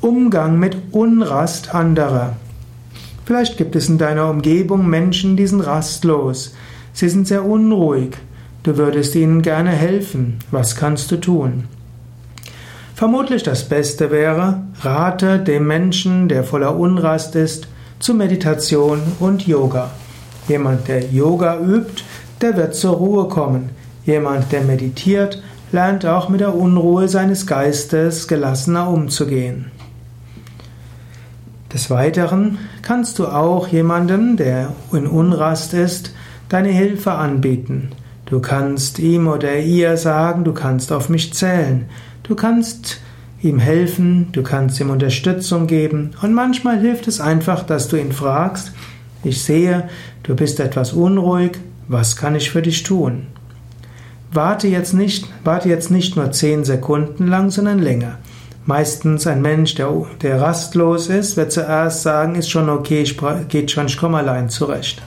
Umgang mit Unrast anderer. Vielleicht gibt es in deiner Umgebung Menschen, die sind rastlos. Sie sind sehr unruhig. Du würdest ihnen gerne helfen. Was kannst du tun? Vermutlich das Beste wäre, rate dem Menschen, der voller Unrast ist, zu Meditation und Yoga. Jemand, der Yoga übt, der wird zur Ruhe kommen. Jemand, der meditiert, lernt auch mit der Unruhe seines Geistes gelassener umzugehen. Des Weiteren kannst du auch jemandem, der in Unrast ist, deine Hilfe anbieten. Du kannst ihm oder ihr sagen, du kannst auf mich zählen. Du kannst ihm helfen, du kannst ihm Unterstützung geben und manchmal hilft es einfach, dass du ihn fragst, ich sehe, du bist etwas unruhig, was kann ich für dich tun? Warte jetzt nicht, warte jetzt nicht nur zehn Sekunden lang, sondern länger. Meistens ein Mensch, der, der rastlos ist, wird zuerst sagen, ist schon okay, ich, geht schon, ich komme allein zurecht.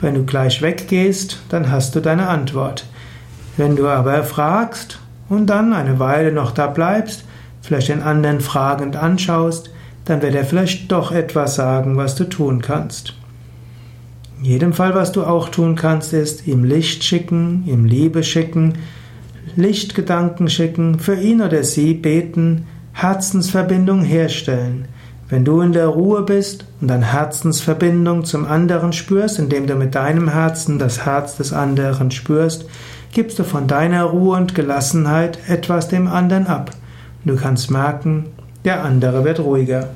Wenn du gleich weggehst, dann hast du deine Antwort. Wenn du aber fragst und dann eine Weile noch da bleibst, vielleicht den anderen fragend anschaust, dann wird er vielleicht doch etwas sagen, was du tun kannst. In jedem Fall, was du auch tun kannst, ist ihm Licht schicken, ihm Liebe schicken, Lichtgedanken schicken, für ihn oder sie beten, Herzensverbindung herstellen. Wenn du in der Ruhe bist und dann Herzensverbindung zum anderen spürst, indem du mit deinem Herzen das Herz des anderen spürst, gibst du von deiner Ruhe und Gelassenheit etwas dem anderen ab. Du kannst merken, der andere wird ruhiger.